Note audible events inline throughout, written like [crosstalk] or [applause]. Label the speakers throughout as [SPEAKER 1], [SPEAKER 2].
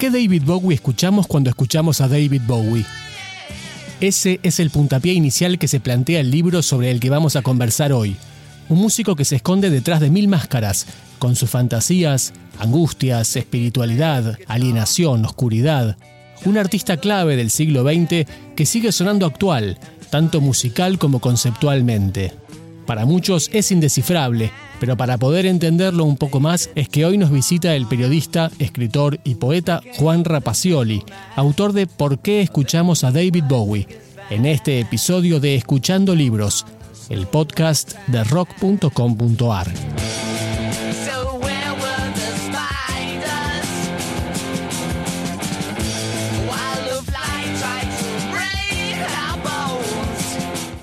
[SPEAKER 1] qué David Bowie escuchamos cuando escuchamos a David Bowie? Ese es el puntapié inicial que se plantea el libro sobre el que vamos a conversar hoy. Un músico que se esconde detrás de mil máscaras, con sus fantasías, angustias, espiritualidad, alienación, oscuridad. Un artista clave del siglo XX que sigue sonando actual, tanto musical como conceptualmente. Para muchos es indescifrable, pero para poder entenderlo un poco más es que hoy nos visita el periodista, escritor y poeta Juan Rapacioli, autor de ¿Por qué escuchamos a David Bowie? En este episodio de Escuchando Libros, el podcast de rock.com.ar.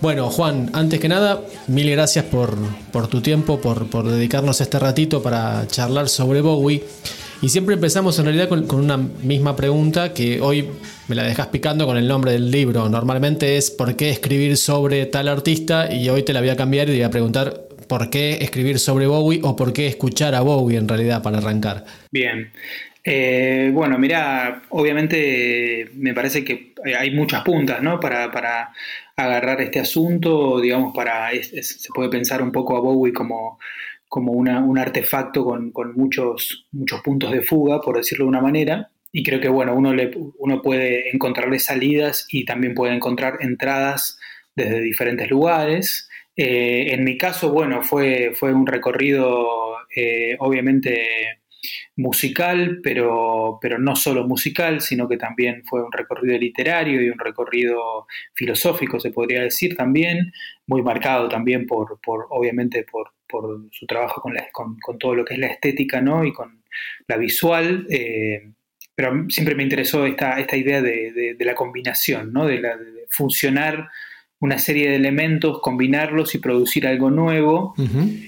[SPEAKER 1] Bueno, Juan, antes que nada, mil gracias por, tu tiempo, por, dedicarnos este ratito para charlar sobre Bowie. Y siempre empezamos en realidad con, con, una misma pregunta que hoy me la dejas picando con el nombre del libro. Normalmente es ¿por qué escribir sobre tal artista? Y hoy te la voy a cambiar y te voy a preguntar ¿por qué escribir sobre Bowie o por qué escuchar a Bowie en realidad para arrancar?
[SPEAKER 2] Bien, eh, bueno, mira, obviamente me parece que hay muchas puntas, ¿no? Para, agarrar este asunto, digamos, para se puede pensar un poco a Bowie como, como un artefacto con, muchos, muchos puntos de fuga, por decirlo de una manera. Y creo que, bueno, uno, le, uno puede encontrarle salidas y también puede encontrar entradas desde diferentes lugares. Eh, en mi caso, bueno, fue, fue un recorrido, eh, obviamente, musical, pero, pero no solo musical, sino que también fue un recorrido literario y un recorrido filosófico, se podría decir también, muy marcado también por, por obviamente, por, por su trabajo con, con, todo lo que es la estética ¿no? y con la visual. Eh, pero siempre me interesó esta, esta idea de, de, la combinación, ¿no? de, la, de funcionar una serie de elementos, combinarlos y producir algo nuevo.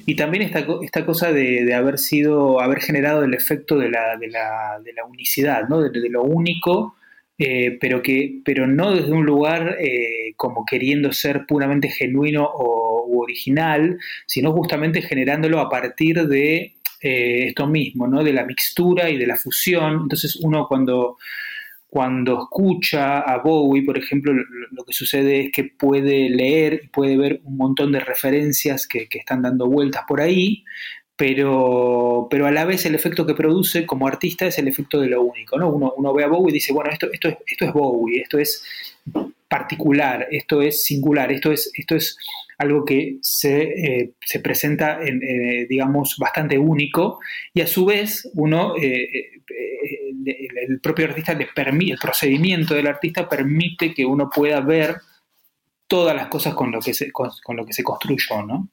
[SPEAKER 2] Y también esta, esta cosa de, haber sido, haber generado el efecto de la, de la, de la unicidad, ¿no? de, lo único, eh, pero, que, pero no desde un lugar eh, como queriendo ser puramente genuino o u original, sino justamente generándolo a partir de eh, esto mismo, ¿no? de la mixtura y de la fusión. Entonces uno cuando cuando escucha a Bowie, por ejemplo, lo, que sucede es que puede leer y puede ver un montón de referencias que, están dando vueltas por ahí, pero, pero, a la vez el efecto que produce como artista es el efecto de lo único. ¿no? Uno, uno ve a Bowie y dice, bueno, esto, esto, es, esto es Bowie, esto es particular, esto es singular, esto es, esto es algo que se, eh, se presenta, en, eh, digamos, bastante único y a su vez uno, eh, el, propio artista le permite, el procedimiento del artista permite que uno pueda ver todas las cosas con lo que se, con, lo que se construyó, ¿no?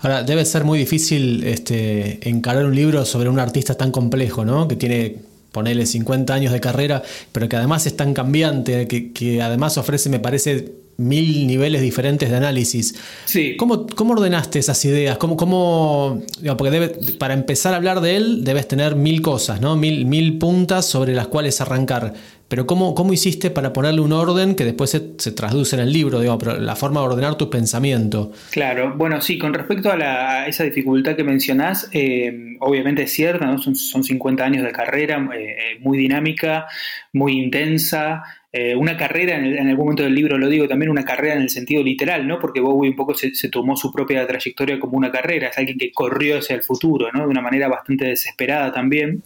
[SPEAKER 1] Ahora, debe ser muy difícil este, encarar un libro sobre un artista tan complejo, ¿no? Que tiene ponerle 50 años de carrera, pero que además es tan cambiante, que, que además ofrece, me parece, mil niveles diferentes de análisis.
[SPEAKER 2] Sí.
[SPEAKER 1] ¿Cómo, cómo ordenaste esas ideas? ¿Cómo, cómo, porque debe, para empezar a hablar de él debes tener mil cosas, ¿no? Mil, mil puntas sobre las cuales arrancar. Pero ¿cómo, cómo hiciste para ponerle un orden que después se, traduce en el libro, digo, pero la forma de ordenar tu pensamiento?
[SPEAKER 2] Claro, bueno, sí, con respecto a, esa dificultad que mencionás, eh, obviamente es cierta, ¿no? son, son 50 años de carrera, eh, eh, muy dinámica, muy intensa, eh, una carrera, en, algún momento del libro lo digo también, una carrera en el sentido literal, ¿no? Porque Bowie un poco se, tomó su propia trayectoria como una carrera, es alguien que corrió hacia el futuro, ¿no? De una manera bastante desesperada también.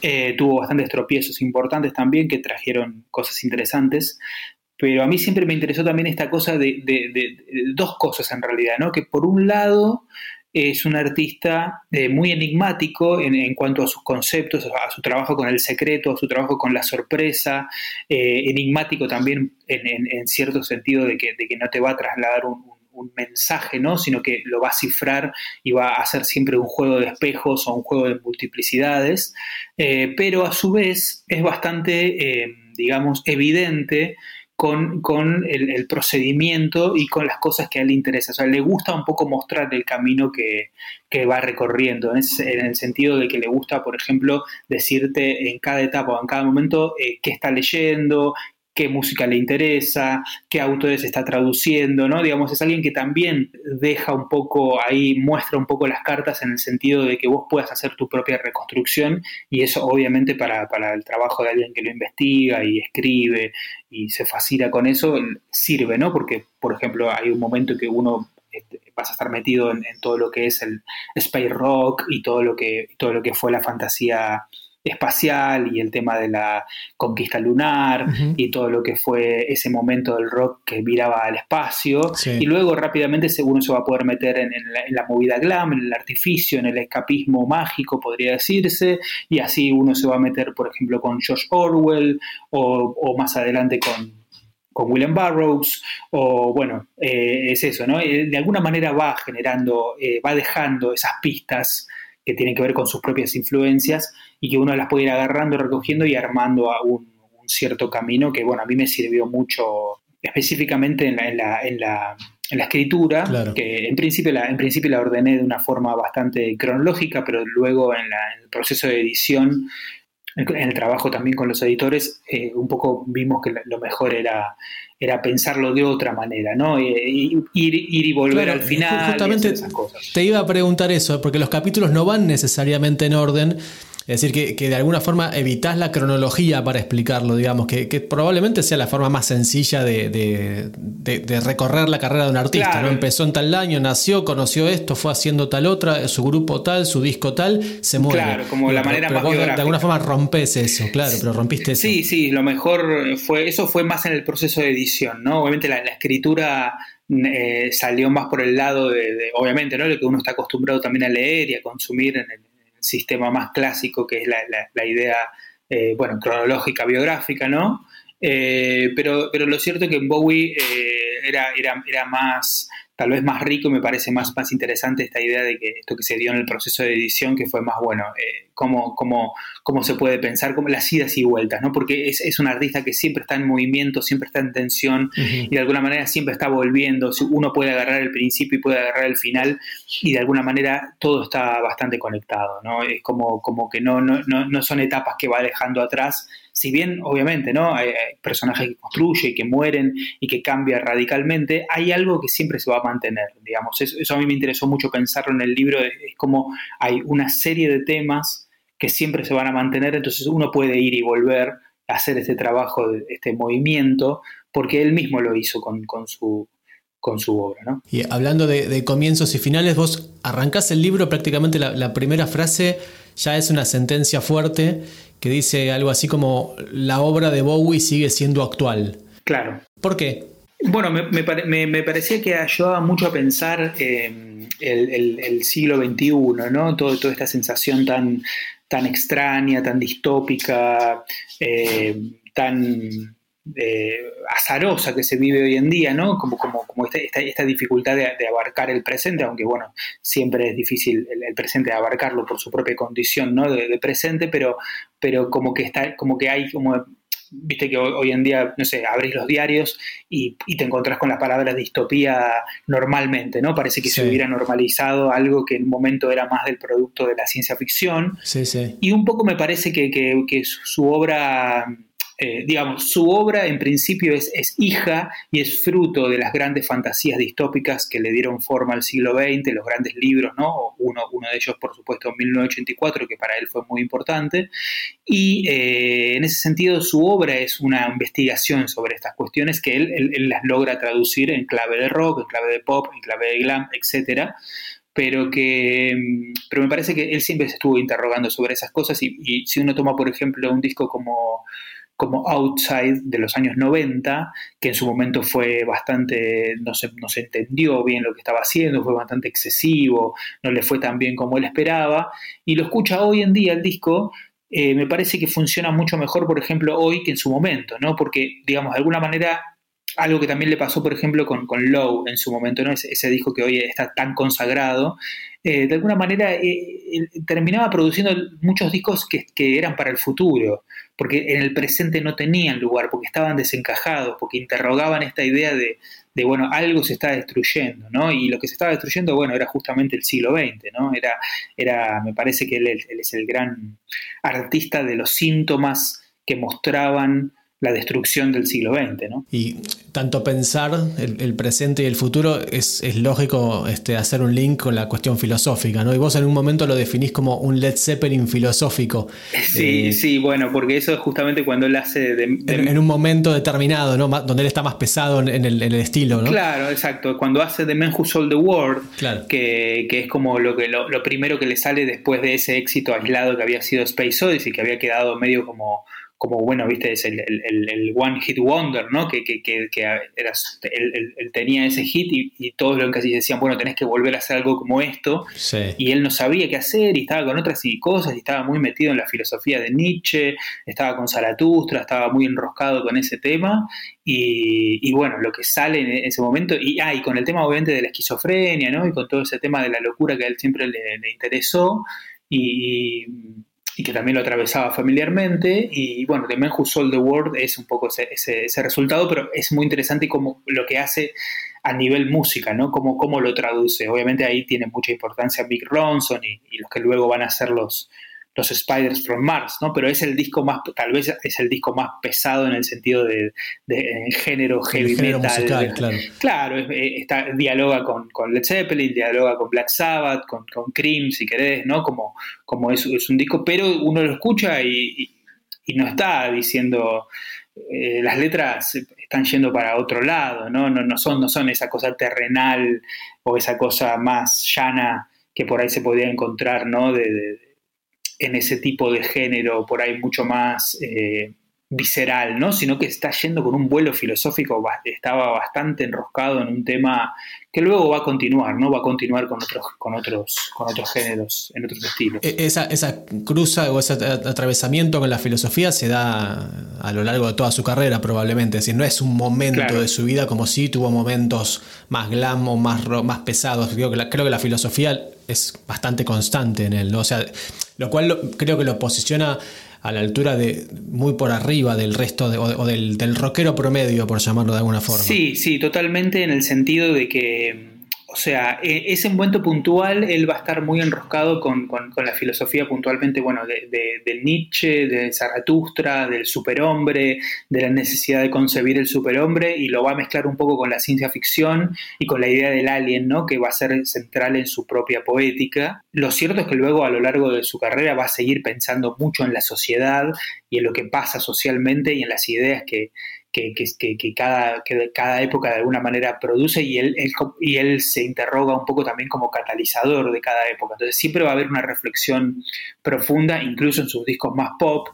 [SPEAKER 2] Eh, tuvo bastantes tropiezos importantes también que trajeron cosas interesantes. Pero a mí siempre me interesó también esta cosa de, de dos cosas en realidad, ¿no? Que por un lado es un artista eh, muy enigmático en, cuanto a sus conceptos, a su trabajo con el secreto, a su trabajo con la sorpresa, eh, enigmático también en, cierto sentido de que, no te va a trasladar un, mensaje, ¿no? sino que lo va a cifrar y va a hacer siempre un juego de espejos o un juego de multiplicidades, eh, pero a su vez es bastante, digamos, evidente con, el, procedimiento y con las cosas que a él le interesa. O sea, le gusta un poco mostrar el camino que, va recorriendo, en, el sentido de que le gusta, por ejemplo, decirte en cada etapa o en cada momento eh, qué está leyendo, qué música le interesa, qué autores está traduciendo, ¿no? Digamos, es alguien que también deja un poco ahí, muestra un poco las cartas en el sentido de que vos puedas hacer tu propia reconstrucción y eso obviamente para, el trabajo de alguien que lo investiga y escribe y se fascina con eso, sirve, ¿no? Porque, por ejemplo, hay un momento que uno este, vas a estar metido en, en, todo lo que es el space rock y todo lo que, todo lo que fue la fantasía espacial y el tema de la conquista lunar y todo lo que fue ese momento del rock que miraba al espacio. Y luego rápidamente uno se va a poder meter en, la, movida glam, en el artificio, en el escapismo mágico, podría decirse, y así uno se va a meter, por ejemplo, con George Orwell o, más adelante con con William Burroughs, o bueno, eh, es eso, ¿no? Eh, de alguna manera va generando, eh, va dejando esas pistas que tienen que ver con sus propias influencias y que uno las puede ir agarrando, recogiendo y armando a un, cierto camino que, bueno, a mí me sirvió mucho específicamente en la, en la, escritura, que en principio, la, en principio la ordené de una forma bastante cronológica, pero luego en, el proceso de edición, en el trabajo también con los editores, eh, un poco vimos que lo mejor era era pensarlo de otra manera, ¿no? ir, y volver al final.
[SPEAKER 1] Justamente esas cosas. te iba a preguntar eso, porque los capítulos no van necesariamente en orden. Es decir, que, de alguna forma evitas la cronología para explicarlo, digamos, que, probablemente sea la forma más sencilla de, recorrer la carrera de un artista. ¿no? Empezó en tal año, nació, conoció esto, fue haciendo tal otra, su grupo tal, su disco tal, se muere.
[SPEAKER 2] Claro, como la manera más
[SPEAKER 1] De alguna forma rompes eso, claro, pero rompiste eso.
[SPEAKER 2] Sí, sí, lo mejor fue, eso fue más en el proceso de edición, ¿no? Obviamente la, escritura eh, salió más por el lado de, obviamente, ¿no? Lo que uno está acostumbrado también a leer y a consumir en el sistema más clásico que es la, idea, eh, bueno, cronológica, biográfica, ¿no? Eh, pero, pero lo cierto es que en Bowie eh, era, era, era más tal vez más rico, me parece más, más interesante esta idea de que esto que se dio en el proceso de edición, que fue más bueno, eh, cómo, cómo, cómo, se puede pensar, como las idas y vueltas, ¿no? Porque es, es, un artista que siempre está en movimiento, siempre está en tensión y de alguna manera siempre está volviendo. Uno puede agarrar el principio y puede agarrar el final y de alguna manera todo está bastante conectado, ¿no? Es como, como que no, no, no, no son etapas que va dejando atrás, si bien obviamente no hay, personajes que construye y que mueren y que cambia radicalmente, hay algo que siempre se va a mantener, digamos. Eso, a mí me interesó mucho pensarlo en el libro, es, como hay una serie de temas que siempre se van a mantener, entonces uno puede ir y volver a hacer este trabajo, este movimiento, porque él mismo lo hizo con, su, con su obra. ¿no?
[SPEAKER 1] Y hablando de, comienzos y finales, vos arrancás el libro, prácticamente la, primera frase ya es una sentencia fuerte que dice algo así como la obra de Bowie sigue siendo actual.
[SPEAKER 2] Claro.
[SPEAKER 1] ¿Por qué?
[SPEAKER 2] Bueno, me, parecía que ayudaba mucho a pensar el, siglo XXI, ¿no? Todo, toda esta sensación tan, tan extraña, tan distópica, eh, tan eh, azarosa que se vive hoy en día, ¿no? Como, como, como esta, esta, dificultad de, abarcar el presente, aunque bueno, siempre es difícil el, presente abarcarlo por su propia condición, ¿no? De, presente, pero, pero como que está, como que hay como viste que hoy, en día, no sé, abrís los diarios y, te encontrás con las palabras distopía normalmente, ¿no? Parece que se hubiera normalizado algo que en un momento era más del producto de la ciencia ficción.
[SPEAKER 1] Sí, sí.
[SPEAKER 2] Y un poco me parece que, que su obra eh, digamos, su obra en principio es, hija y es fruto de las grandes fantasías distópicas que le dieron forma al siglo XX, los grandes libros, ¿no? Uno, uno de ellos, por supuesto, 1984, que para él fue muy importante. Y eh, en ese sentido, su obra es una investigación sobre estas cuestiones que él, las logra traducir en clave de rock, en clave de pop, en clave de glam, etcétera pero que pero me parece que él siempre se estuvo interrogando sobre esas cosas y si uno toma por ejemplo un disco como como Outside de los años 90, que en su momento fue bastante, no se, no se entendió bien lo que estaba haciendo, fue bastante excesivo, no le fue tan bien como él esperaba, y lo escucha hoy en día el disco, eh, me parece que funciona mucho mejor, por ejemplo, hoy que en su momento, ¿no? Porque, digamos, de alguna manera algo que también le pasó, por ejemplo, con, con Low en su momento, ¿no? Ese, disco que hoy está tan consagrado, eh, de alguna manera eh, terminaba produciendo muchos discos que, que, eran para el futuro, porque en el presente no tenían lugar, porque estaban desencajados, porque interrogaban esta idea de, de, bueno, algo se está destruyendo, ¿no? Y lo que se estaba destruyendo, bueno, era justamente el siglo XX, ¿no? Era, era me parece que él, él es el gran artista de los síntomas que mostraban la destrucción del siglo XX. ¿no?
[SPEAKER 1] Y tanto pensar el, presente y el futuro es, es, lógico este, hacer un link con la cuestión filosófica, ¿no? Y vos en un momento lo definís como un Led Zeppelin filosófico.
[SPEAKER 2] Sí, eh, sí, bueno, porque eso es justamente cuando él hace... De,
[SPEAKER 1] En, un momento determinado, ¿no? Donde él está más pesado en el, estilo, ¿no?
[SPEAKER 2] Claro, exacto. Cuando hace The Man Who Sold the World, que, que, es como lo, que, lo, lo primero que le sale después de ese éxito aislado que había sido Space Odyssey, que había quedado medio como como bueno, viste, es el, el, One Hit Wonder, ¿no? Que, que, que, era, él, tenía ese hit y, todos lo casi decían, bueno, tenés que volver a hacer algo como esto. Y él no sabía qué hacer y estaba con otras cosas y estaba muy metido en la filosofía de Nietzsche, estaba con Zaratustra, estaba muy enroscado con ese tema. Y, bueno, lo que sale en ese momento, y, ah, y con el tema obviamente de la esquizofrenia, ¿no? Y con todo ese tema de la locura que a él siempre le, le interesó. y y que también lo atravesaba familiarmente. Y bueno, The Man Who Sold the World es un poco ese, ese, resultado, pero es muy interesante como lo que hace a nivel música, ¿no? Cómo, cómo lo traduce. Obviamente ahí tiene mucha importancia Mick Ronson y, y los que luego van a ser los, los Spiders from Mars, ¿no? Pero es el disco más, tal vez es el disco más pesado en el sentido de, de género heavy metal. claro. Claro, eh, está, dialoga con, con, Led Zeppelin, dialoga con Black Sabbath, con, con Cream, si querés, ¿no? Como, como es, es un disco, pero uno lo escucha y, y, no está diciendo, eh, las letras están yendo para otro lado, ¿no? No, no, son, no son esa cosa terrenal o esa cosa más llana que por ahí se podía encontrar, ¿no? de en ese tipo de género por ahí mucho más eh, visceral, ¿no? Sino que está yendo con un vuelo filosófico, estaba bastante enroscado en un tema que luego va a continuar, ¿no? Va a continuar con otros, con otros, con otros géneros, en otros estilos.
[SPEAKER 1] E, esa, esa cruza o ese atravesamiento con la filosofía se da a lo largo de toda su carrera, probablemente. Es decir, no es un momento de su vida como si tuvo momentos más glam o más, más pesados. Creo que, la, creo que la filosofía es bastante constante en él, ¿no? O sea, lo cual creo que lo posiciona a la altura de muy por arriba del resto o, del, del rockero promedio, por llamarlo de alguna forma.
[SPEAKER 2] Sí, sí, totalmente en el sentido de que o sea, e, ese momento puntual él va a estar muy enroscado con, la filosofía puntualmente, bueno, de, Nietzsche, de Zaratustra, del superhombre, de la necesidad de concebir el superhombre y lo va a mezclar un poco con la ciencia ficción y con la idea del alien, ¿no? Que va a ser central en su propia poética. Lo cierto es que luego a lo largo de su carrera va a seguir pensando mucho en la sociedad y en lo que pasa socialmente y en las ideas que, que, que, cada, que cada época de alguna manera produce y él, y él se interroga un poco también como catalizador de cada época. Entonces siempre va a haber una reflexión profunda, incluso en sus discos más pop.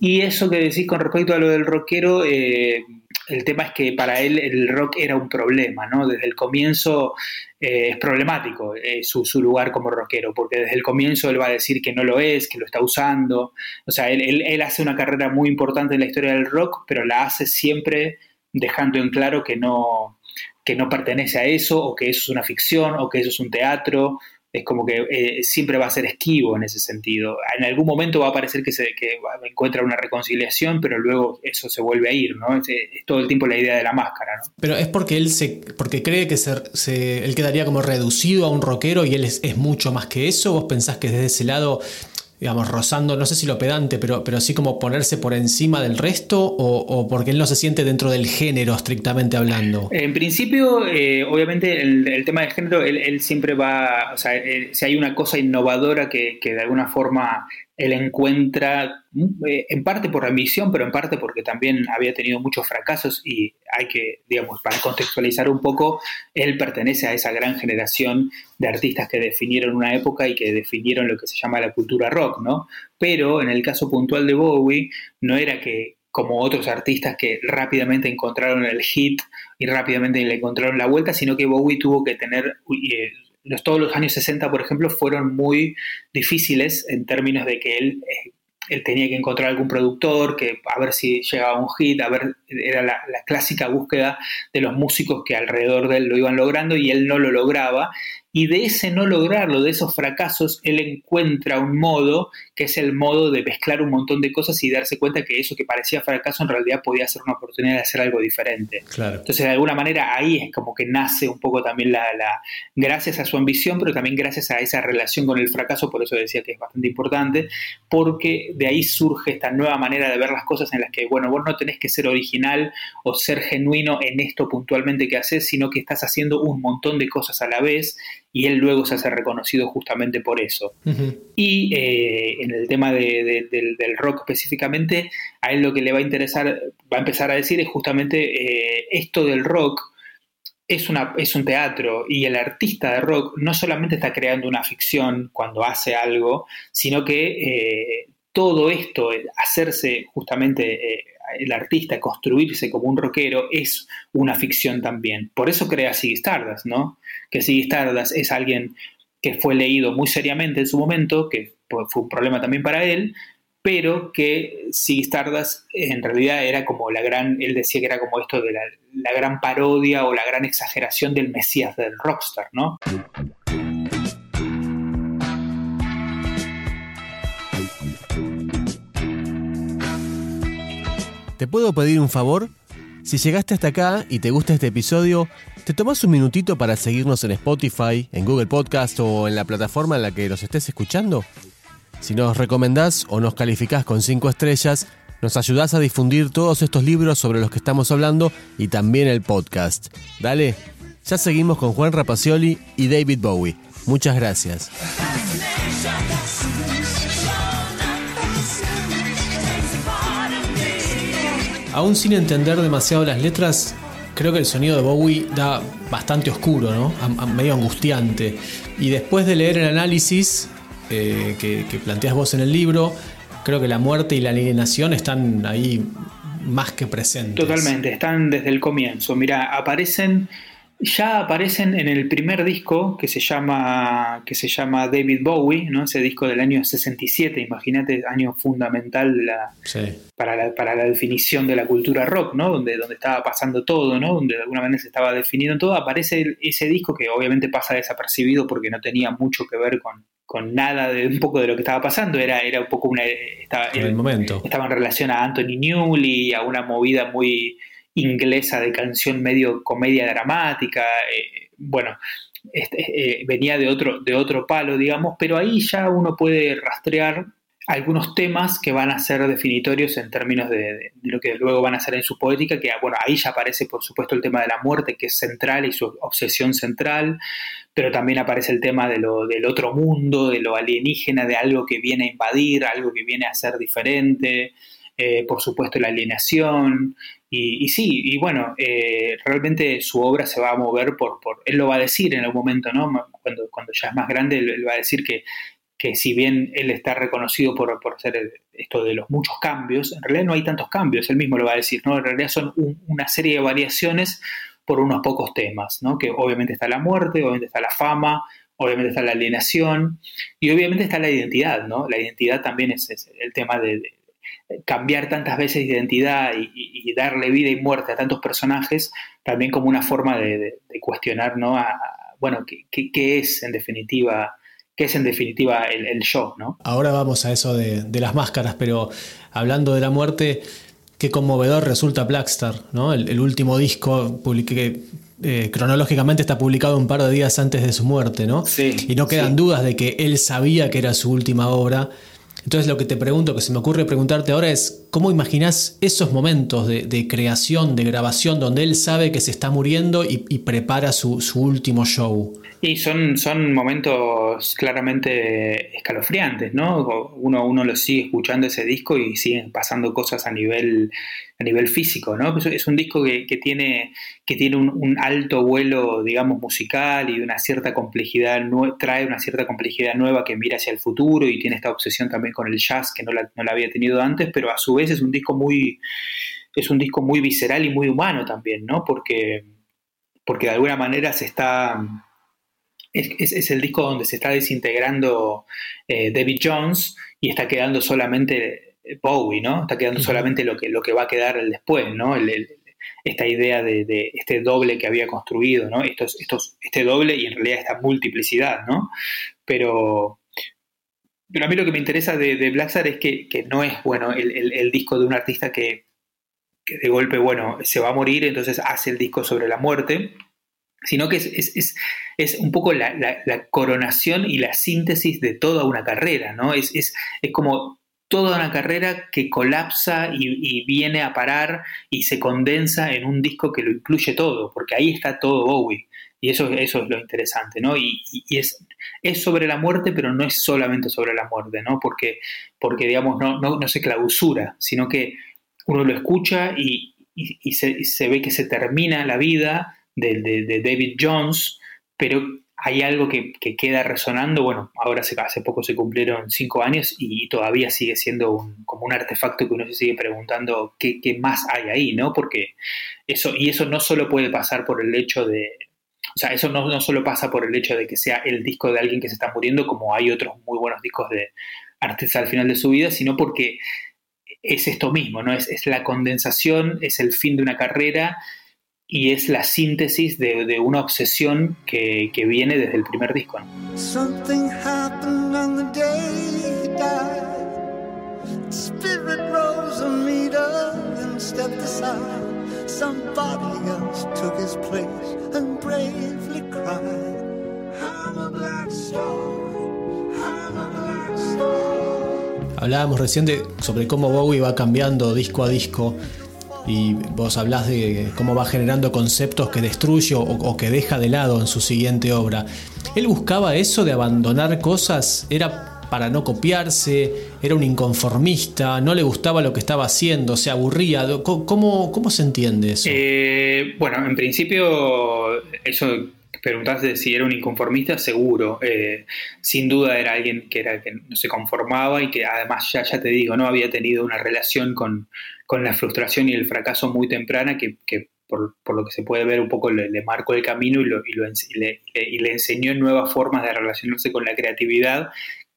[SPEAKER 2] Y eso que decís con respecto a lo del rockero, eh, el tema es que para él el rock era un problema, ¿no? Desde el comienzo eh, es problemático eh, su, lugar como rockero, porque desde el comienzo él va a decir que no lo es, que lo está usando. O sea, él, hace una carrera muy importante en la historia del rock, pero la hace siempre dejando en claro que no, que no pertenece a eso, o que eso es una ficción, o que eso es un teatro, es como que eh, siempre va a ser esquivo en ese sentido. En algún momento va a parecer que se que encuentra una reconciliación, pero luego eso se vuelve a ir, ¿no? Es, todo el tiempo la idea de la máscara, ¿no?
[SPEAKER 1] Pero es porque él se porque cree que se, él quedaría como reducido a un rockero y él es, es mucho más que eso. ¿Vos pensás que desde ese lado digamos, rozando, no sé si lo pedante, pero, pero sí como ponerse por encima del resto o, porque él no se siente dentro del género estrictamente hablando?
[SPEAKER 2] En principio, eh, obviamente el, tema del género, él, siempre va, o sea, eh, si hay una cosa innovadora que, que de alguna forma él encuentra, eh, en parte por ambición, pero en parte porque también había tenido muchos fracasos y hay que, digamos, para contextualizar un poco, él pertenece a esa gran generación de artistas que definieron una época y que definieron lo que se llama la cultura rock, ¿no? Pero en el caso puntual de Bowie, no era que como otros artistas que rápidamente encontraron el hit y rápidamente le encontraron la vuelta, sino que Bowie tuvo que tener eh, los, todos los años 60, por ejemplo, fueron muy difíciles en términos de que él, eh, él tenía que encontrar algún productor, que a ver si llegaba un hit, a ver, era la, la, clásica búsqueda de los músicos que alrededor de él lo iban logrando y él no lo lograba y de ese no lograrlo, de esos fracasos, él encuentra un modo que es el modo de mezclar un montón de cosas y darse cuenta que eso que parecía fracaso en realidad podía ser una oportunidad de hacer algo diferente.
[SPEAKER 1] Claro.
[SPEAKER 2] Entonces, de alguna manera, ahí es como que nace un poco también la, la, gracias a su ambición, pero también gracias a esa relación con el fracaso, por eso decía que es bastante importante, porque de ahí surge esta nueva manera de ver las cosas en las que, bueno, vos no tenés que ser original o ser genuino en esto puntualmente que haces, sino que estás haciendo un montón de cosas a la vez y él luego se hace reconocido justamente por eso. Y eh, en el tema del, rock específicamente, a él lo que le va a interesar, va a empezar a decir es justamente eh, esto del rock es, una, es un teatro y el artista de rock no solamente está creando una ficción cuando hace algo, sino que eh, todo esto, hacerse justamente eh, el artista, construirse como un rockero, es una ficción también. Por eso crea Siggy Stardust, ¿no? Que Siggy Stardust es alguien que fue leído muy seriamente en su momento, que fue un problema también para él, pero que Siggy Stardust en realidad era como la gran, él decía que era como esto de la gran parodia o la gran exageración del Mesías del rockstar, ¿no?
[SPEAKER 1] ¿Te puedo pedir un favor? Si llegaste hasta acá y te gusta este episodio, ¿te tomas un minutito para seguirnos en Spotify, en Google Podcast o en la plataforma en la que nos estés escuchando? Si nos recomendás o nos calificás con 5 estrellas, nos ayudás a difundir todos estos libros sobre los que estamos hablando y también el podcast. Dale, ya seguimos con Juan Rapacioli y David Bowie. Muchas gracias. Aún sin entender demasiado las letras, creo que el sonido de Bowie da bastante oscuro, ¿no? medio angustiante. Y después de leer el análisis eh, que, que planteas vos en el libro, creo que la muerte y la alienación están ahí más que presentes.
[SPEAKER 2] Totalmente, están desde el comienzo. Mira, aparecen, ya aparecen en el primer disco que se llama, que se llama David Bowie, ¿no? ese disco del año 67, imagínate, año fundamental para, la, para, la, definición de la cultura rock, ¿no? donde, donde estaba pasando todo, ¿no? donde de alguna manera se estaba definiendo todo. Aparece ese disco que obviamente pasa desapercibido porque no tenía mucho que ver con, con nada de un poco de lo que estaba pasando, era, era un poco una... Estaba,
[SPEAKER 1] en el momento.
[SPEAKER 2] Estaba en relación a Anthony Newley, a una movida muy inglesa de canción medio comedia dramática, eh, bueno, este, eh, venía de otro, de otro palo, digamos, pero ahí ya uno puede rastrear algunos temas que van a ser definitorios en términos de, lo que luego van a ser en su poética, que bueno, ahí ya aparece por supuesto el tema de la muerte, que es central y su obsesión central, pero también aparece el tema de lo, del otro mundo, de lo alienígena, de algo que viene a invadir, algo que viene a ser diferente, eh, por supuesto la alienación, y, sí, y bueno, eh, realmente su obra se va a mover por, por, él lo va a decir en algún momento, ¿no? Cuando, cuando ya es más grande, él va a decir que que si bien él está reconocido por, por hacer esto de los muchos cambios, en realidad no hay tantos cambios, él mismo lo va a decir, ¿no? En realidad son una serie de variaciones por unos pocos temas, ¿no? Que obviamente está la muerte, obviamente está la fama, obviamente está la alienación y obviamente está la identidad, ¿no? La identidad también es, el tema de, cambiar tantas veces de identidad y, darle vida y muerte a tantos personajes, también como una forma de, cuestionar, ¿no? bueno, ¿qué, ¿qué, es en definitiva que es en definitiva el, show, ¿no?
[SPEAKER 1] Ahora vamos a eso de, las máscaras, pero hablando de la muerte, qué conmovedor resulta Blackstar, ¿no? El, último disco que eh, cronológicamente está publicado un par de días antes de su muerte, ¿no?
[SPEAKER 2] Sí.
[SPEAKER 1] Y no quedan dudas de que él sabía que era su última obra. Entonces lo que te pregunto, que se me ocurre preguntarte ahora es, ¿cómo imaginas esos momentos de, creación, de grabación, donde él sabe que se está muriendo y, prepara su, su último show?
[SPEAKER 2] Y son, son momentos claramente escalofriantes, ¿no? Uno, uno lo sigue escuchando ese disco y siguen pasando cosas a nivel, a nivel físico, ¿no? Es un disco que, tiene, que tiene un, alto vuelo, digamos, musical y una cierta complejidad, trae una cierta complejidad nueva que mira hacia el futuro y tiene esta obsesión también con el jazz que no la, no la había tenido antes, pero a su vez es un disco muy, es un disco muy visceral y muy humano también, ¿no? Porque, porque de alguna manera se está es, el disco donde se está desintegrando eh, David Jones y está quedando solamente Bowie, ¿no? Está quedando solamente lo que, lo que va a quedar el después, ¿no? esta idea de, este doble que había construido, ¿no? Estos, estos, este doble y en realidad esta multiplicidad, ¿no? Pero, pero a mí lo que me interesa de, de Black es que, no es, bueno, el, disco de un artista que, que, de golpe, bueno, se va a morir, entonces hace el disco sobre la muerte, sino que es, es, un poco la, coronación y la síntesis de toda una carrera, ¿no? Es, es como toda una carrera que colapsa y, viene a parar y se condensa en un disco que lo incluye todo, porque ahí está todo Bowie. Y eso, eso es lo interesante, ¿no? Y, es, es, sobre la muerte, pero no es solamente sobre la muerte, ¿no? Porque, porque digamos, no, no, se clausura, sino que uno lo escucha y, se, ve que se termina la vida de, de David Jones, pero hay algo que, queda resonando, bueno, ahora hace poco se cumplieron cinco años y todavía sigue siendo como un artefacto que uno se sigue preguntando qué, más hay ahí, ¿no? Porque eso, y eso no solo puede pasar por el hecho de, o sea, eso no, no solo pasa por el hecho de que sea el disco de alguien que se está muriendo, como hay otros muy buenos discos de artistas al final de su vida, sino porque es esto mismo, ¿no? Es, es la condensación, es el fin de una carrera y es la síntesis de, de una obsesión que, que, viene desde el primer disco. Something happened on the day he died. Spirit rose a meter and stepped aside. Somebody else took his place and bravely cried. I'm a black star. I'm a black star. Hablábamos recién de, sobre cómo Bowie va cambiando disco a disco y vos hablás de cómo va generando conceptos que destruye o, que deja de lado en su siguiente obra. ¿Él buscaba eso de abandonar cosas? ¿Era para no copiarse? ¿Era un inconformista? ¿No le gustaba lo que estaba haciendo? ¿Se aburría? ¿Cómo, cómo se entiende eso? Eh, bueno, en principio eso preguntaste si era un inconformista, seguro. Eh, sin duda era alguien que, era, que no se conformaba y que además ya, ya te digo, no había tenido una relación con, con la frustración y el fracaso muy temprana que, por, lo que se puede ver un poco le, marcó el camino y, lo, y, le, y, le, enseñó nuevas formas de relacionarse con la creatividad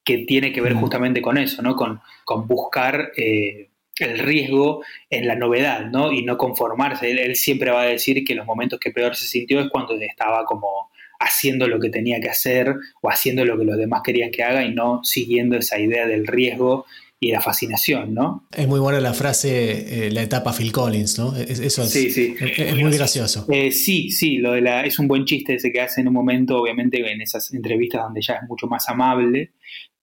[SPEAKER 2] que tiene que ver justamente con eso, ¿no? con, con buscar eh, el riesgo en la novedad ¿no? y no conformarse. Él, él, siempre va a decir que los momentos que peor se sintió es cuando estaba como haciendo lo que tenía que hacer o haciendo lo que los demás querían que haga y no siguiendo esa idea del riesgo y la fascinación, ¿no?
[SPEAKER 1] Es muy buena la frase, eh, la etapa Phil Collins, ¿no? eso es, sí, sí. Es, muy gracioso.
[SPEAKER 2] Eh, sí, sí, lo de la, es un buen chiste ese que hace en un momento, obviamente, en esas entrevistas donde ya es mucho más amable,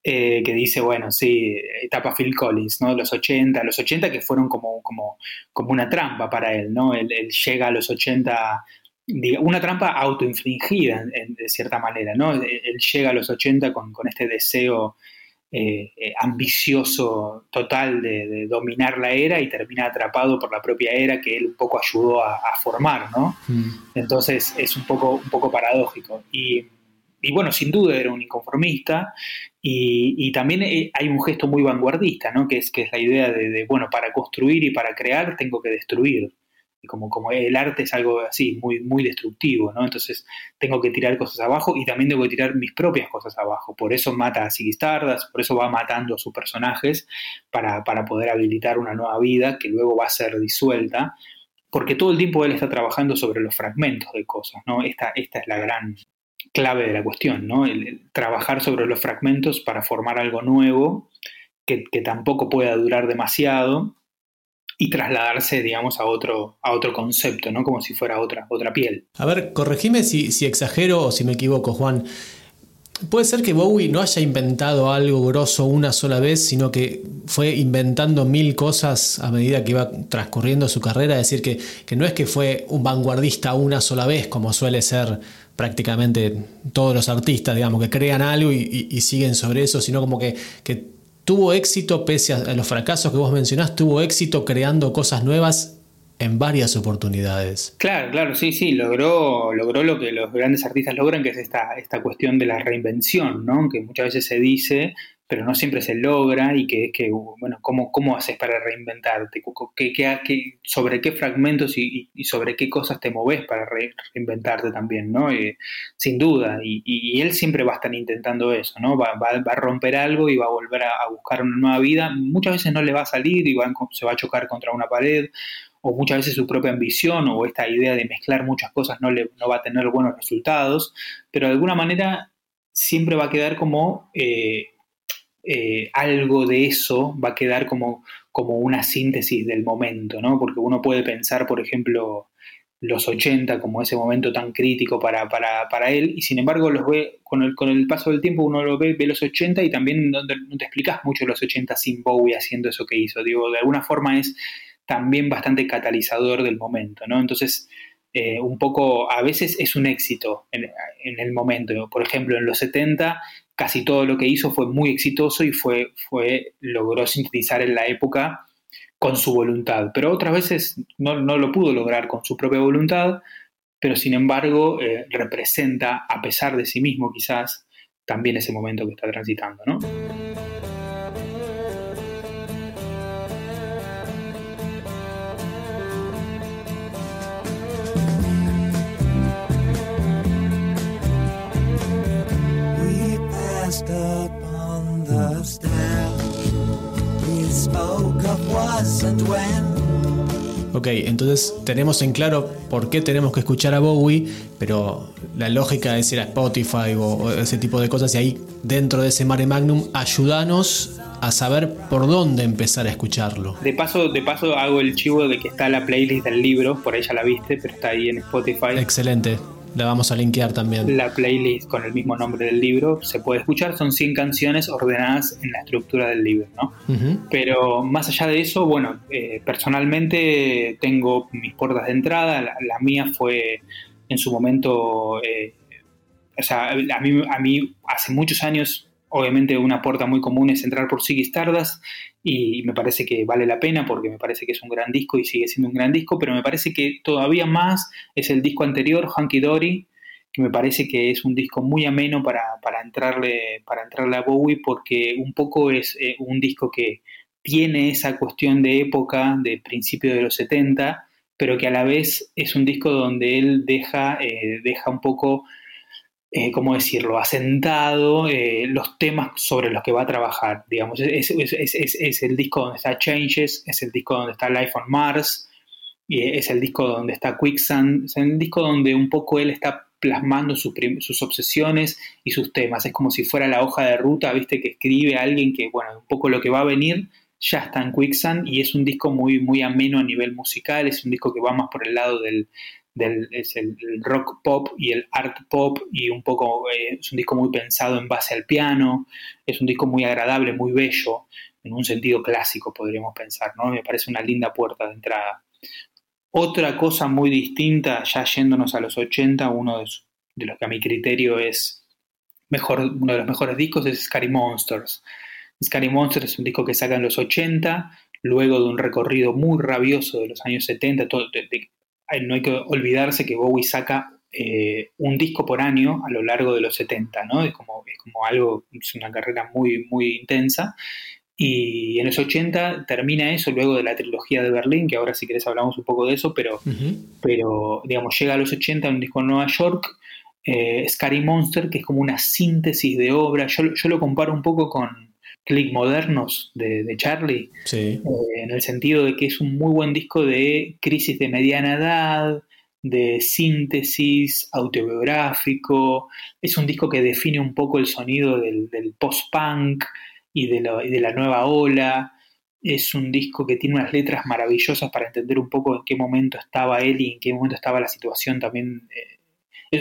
[SPEAKER 2] eh, que dice, bueno, sí, etapa Phil Collins, ¿no? Los 80, los 80 que fueron como, como, como una trampa para él, ¿no? Él, llega a los 80 una trampa autoinfligida de cierta manera, ¿no? Él llega a los 80 con, con este deseo eh, eh, ambicioso total de, dominar la era y termina atrapado por la propia era que él un poco ayudó a, formar, ¿no? Mm. Entonces es un poco, un poco paradójico. Y, bueno, sin duda era un inconformista y, también eh, hay un gesto muy vanguardista, ¿no? Que es, que es la idea de, bueno, para construir y para crear tengo que destruir como, como el arte es algo así, muy, muy destructivo, ¿no? Entonces tengo que tirar cosas abajo y también debo tirar mis propias cosas abajo. Por eso mata a Sigistardas, por eso va matando a sus personajes para, poder habilitar una nueva vida que luego va a ser disuelta, porque todo el tiempo él está trabajando sobre los fragmentos de cosas, ¿no? Esta, esta es la gran clave de la cuestión, ¿no? Trabajar sobre los fragmentos para formar algo nuevo que, que tampoco pueda durar demasiado y trasladarse, digamos, a otro, a otro concepto, ¿no? Como si fuera otra, otra piel.
[SPEAKER 1] A ver, corregime si, si exagero o si me equivoco, Juan. Puede ser que Bowie no haya inventado algo grosso una sola vez, sino que fue inventando mil cosas a medida que iba transcurriendo su carrera. Es decir, que, que no es que fue un vanguardista una sola vez, como suele ser prácticamente todos los artistas, digamos, que crean algo y, siguen sobre eso, sino como que, que tuvo éxito, pese a los fracasos que vos mencionás, tuvo éxito creando cosas nuevas en varias oportunidades.
[SPEAKER 2] Claro, claro, sí, sí, logró, logró lo que los grandes artistas logran, que es esta, esta cuestión de la reinvención, ¿no? Que muchas veces se dice, pero no siempre se logra y que es que, bueno, ¿cómo, cómo haces para reinventarte? ¿Qué, sobre qué fragmentos y, sobre qué cosas te moves para reinventarte también, ¿no? Eh, sin duda, y, él siempre va a estar intentando eso, ¿no? Va, va, a romper algo y va a volver a, buscar una nueva vida. Muchas veces no le va a salir y se va a chocar contra una pared, o muchas veces su propia ambición o esta idea de mezclar muchas cosas no, le, no va a tener buenos resultados, pero de alguna manera siempre va a quedar como... Eh, eh, algo de eso va a quedar como, como una síntesis del momento, ¿no? Porque uno puede pensar, por ejemplo, los 80 como ese momento tan crítico para, para, él, y sin embargo los ve, con el, con el paso del tiempo uno lo ve, ve los 80 y también no, te explicas mucho los 80 sin Bowie haciendo eso que hizo, digo, de alguna forma es también bastante catalizador del momento, ¿no? Entonces, eh, un poco, a veces es un éxito en, en, el momento, por ejemplo, en los 70 casi todo lo que hizo fue muy exitoso y fue, fue logró sintetizar en la época con su voluntad, pero otras veces no, lo pudo lograr con su propia voluntad, pero sin embargo eh, representa, a pesar de sí mismo quizás, también ese momento que está transitando, ¿no?
[SPEAKER 1] Ok, entonces tenemos en claro por qué tenemos que escuchar a Bowie, pero la lógica es ir a Spotify o, ese tipo de cosas y ahí dentro de ese mare magnum ayúdanos a saber por dónde empezar a escucharlo.
[SPEAKER 2] De paso, de paso hago el chivo de que está la playlist del libro, por ahí ya la viste, pero está ahí en Spotify.
[SPEAKER 1] Excelente. La vamos a linkear también.
[SPEAKER 2] La playlist con el mismo nombre del libro se puede escuchar. Son 100 canciones ordenadas en la estructura del libro, ¿no? Pero más allá de eso, bueno, eh, personalmente tengo mis puertas de entrada. La, mía fue en su momento. Eh, o sea, a mí, a mí hace muchos años Obviamente una puerta muy común es entrar por Ziggy Stardust y me parece que vale la pena porque me parece que es un gran disco y sigue siendo un gran disco, pero me parece que todavía más es el disco anterior, Hunky Dory, que me parece que es un disco muy ameno para, entrarle, para entrarle a Bowie porque un poco es eh, un disco que tiene esa cuestión de época, de principio de los 70, pero que a la vez es un disco donde él deja, eh, deja un poco eh, ¿cómo decirlo?, asentado eh, los temas sobre los que va a trabajar. Digamos, es, el disco donde está Changes, es el disco donde está Life on Mars, y es el disco donde está Quicksand, es el disco donde un poco él está plasmando sus, obsesiones y sus temas. Es como si fuera la hoja de ruta, viste, que escribe alguien que, bueno, un poco lo que va a venir ya está en Quicksand y es un disco muy, muy ameno a nivel musical, es un disco que va más por el lado del, es el, rock pop y el art pop y un poco eh, es un disco muy pensado en base al piano, es un disco muy agradable, muy bello, en un sentido clásico podríamos pensar, ¿no? Me parece una linda puerta de entrada. Otra cosa muy distinta, ya yéndonos a los 80, uno de, de los que a mi criterio es mejor, uno de los mejores discos es Scary Monsters. Scary Monsters es un disco que saca en los 80, luego de un recorrido muy rabioso de los años 70, todo, no hay que olvidarse que Bowie saca eh, un disco por año a lo largo de los 70, ¿no? Es como, es como algo, es una carrera muy, muy intensa. Y en los 80 termina eso luego de la trilogía de Berlín, que ahora si querés hablamos un poco de eso, pero, pero digamos, llega a los 80 un disco en Nueva York, eh, Scary Monster, que es como una síntesis de obra. Yo, yo lo comparo un poco con, click modernos de, Charlie,
[SPEAKER 1] eh,
[SPEAKER 2] en el sentido de que es un muy buen disco de crisis de mediana edad, de síntesis autobiográfico, es un disco que define un poco el sonido del, post-punk y, de la nueva ola, es un disco que tiene unas letras maravillosas para entender un poco en qué momento estaba él y en qué momento estaba la situación también eh,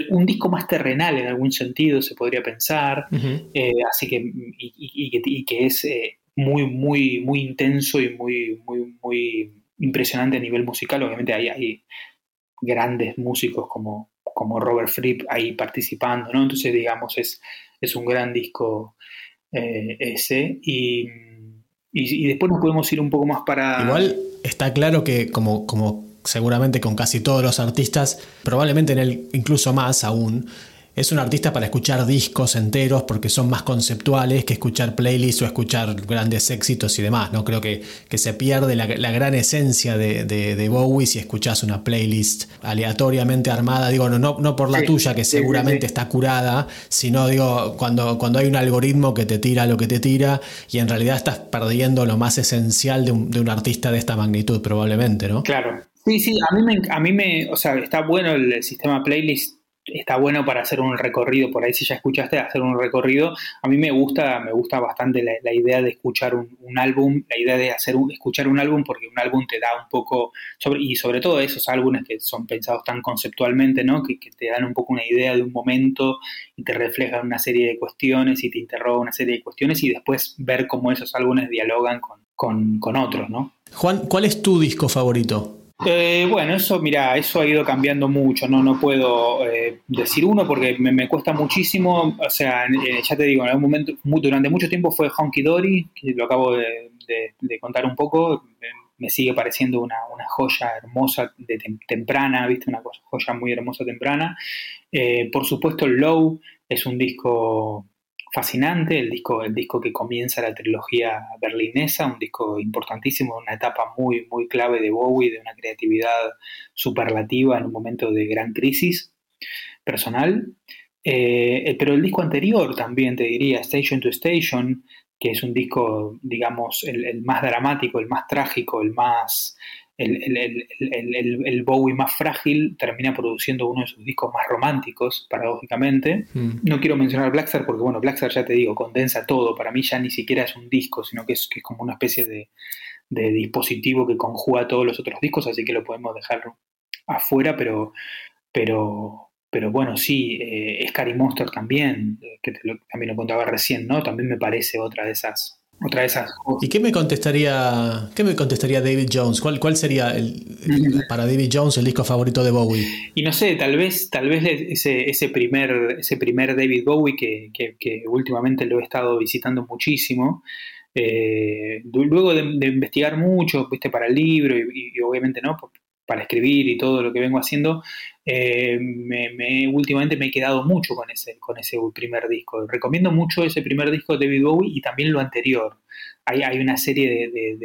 [SPEAKER 2] un disco más terrenal en algún sentido, se podría pensar, eh, así que, y, que, es eh, muy, muy, muy intenso y muy, muy, muy impresionante a nivel musical. Obviamente hay, hay grandes músicos como, como Robert Fripp ahí participando, ¿no? Entonces, digamos, es, es un gran disco eh, ese. Y, y, después nos podemos ir un poco más para...
[SPEAKER 1] Igual está claro que como, como seguramente con casi todos los artistas, probablemente en él incluso más aún, es un artista para escuchar discos enteros porque son más conceptuales que escuchar playlists o escuchar grandes éxitos y demás. No creo que, que se pierde la, gran esencia de, Bowie si escuchas una playlist aleatoriamente armada. Digo, no, no, no por la tuya, que seguramente está curada, sino digo, cuando, cuando hay un algoritmo que te tira lo que te tira y en realidad estás perdiendo lo más esencial de un, de un artista de esta magnitud, probablemente, ¿no?
[SPEAKER 2] Claro, Sí, sí, a mí me, a mí me, o sea, está bueno el, sistema playlist está bueno para hacer un recorrido, por ahí si ya escuchaste hacer un recorrido, a mí me gusta, me gusta bastante la, idea de escuchar un, álbum, la idea de hacer un, escuchar un álbum porque un álbum te da un poco, sobre, y sobre todo esos álbumes que son pensados tan conceptualmente, ¿no? Que, te dan un poco una idea de un momento y te reflejan una serie de cuestiones y te interrogan una serie de cuestiones y después ver cómo esos álbumes dialogan con, con, con otros, ¿no?
[SPEAKER 1] Juan, ¿cuál es tu disco favorito?
[SPEAKER 2] Eh, bueno, eso, mira, eso ha ido cambiando mucho, no, no puedo eh, decir uno porque me, cuesta muchísimo, o sea, ya te digo, en algún momento, durante mucho tiempo fue Honky Dory, que lo acabo de, contar un poco, me sigue pareciendo una, joya hermosa de temprana, viste, una joya muy hermosa temprana. Eh, por supuesto, Low es un disco fascinante, el disco, el disco que comienza la trilogía berlinesa, un disco importantísimo, una etapa muy, muy clave de Bowie, de una creatividad superlativa en un momento de gran crisis personal. Eh, eh, pero el disco anterior también, te diría, Station to Station, que es un disco, digamos, el más dramático, el más trágico, el más el, Bowie más frágil termina produciendo uno de sus discos más románticos, paradójicamente. Hmm. No quiero mencionar Blackstar porque, bueno, Blackstar ya te digo, condensa todo. Para mí ya ni siquiera es un disco, sino que es, que es como una especie de, dispositivo que conjuga todos los otros discos, así que lo podemos dejar afuera, pero, pero, pero bueno, sí, eh, Scary Monster también, que también lo contaba recién, ¿no? También me parece otra de esas otra de esas
[SPEAKER 1] ¿Y qué me contestaría, qué me contestaría David Jones? ¿Cuál, cuál sería el, [laughs] para David Jones el disco favorito de Bowie?
[SPEAKER 2] Y no sé, tal vez, tal vez ese, ese primer, ese primer David Bowie que, que, últimamente lo he estado visitando muchísimo. Eh, luego de, investigar mucho, viste, para el libro y, obviamente no, para escribir y todo lo que vengo haciendo, eh, me, últimamente me he quedado mucho con ese, con ese primer disco. Recomiendo mucho ese primer disco de David Bowie y también lo anterior. Hay, hay una serie de,